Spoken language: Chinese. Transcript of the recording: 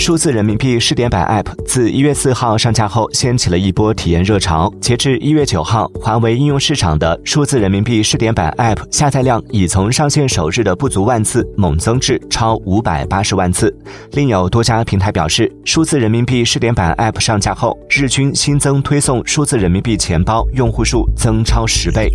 数字人民币试点版 app 自一月四号上架后掀起了一波体验热潮截至一月九号华为应用市场的数字人民币试点版 app 下载量已从上线首日的不足万次猛增至超五百八十万次。另有多家平台表示数字人民币试点版 app 上架后日均新增推送数字人民币钱包用户数增超十倍。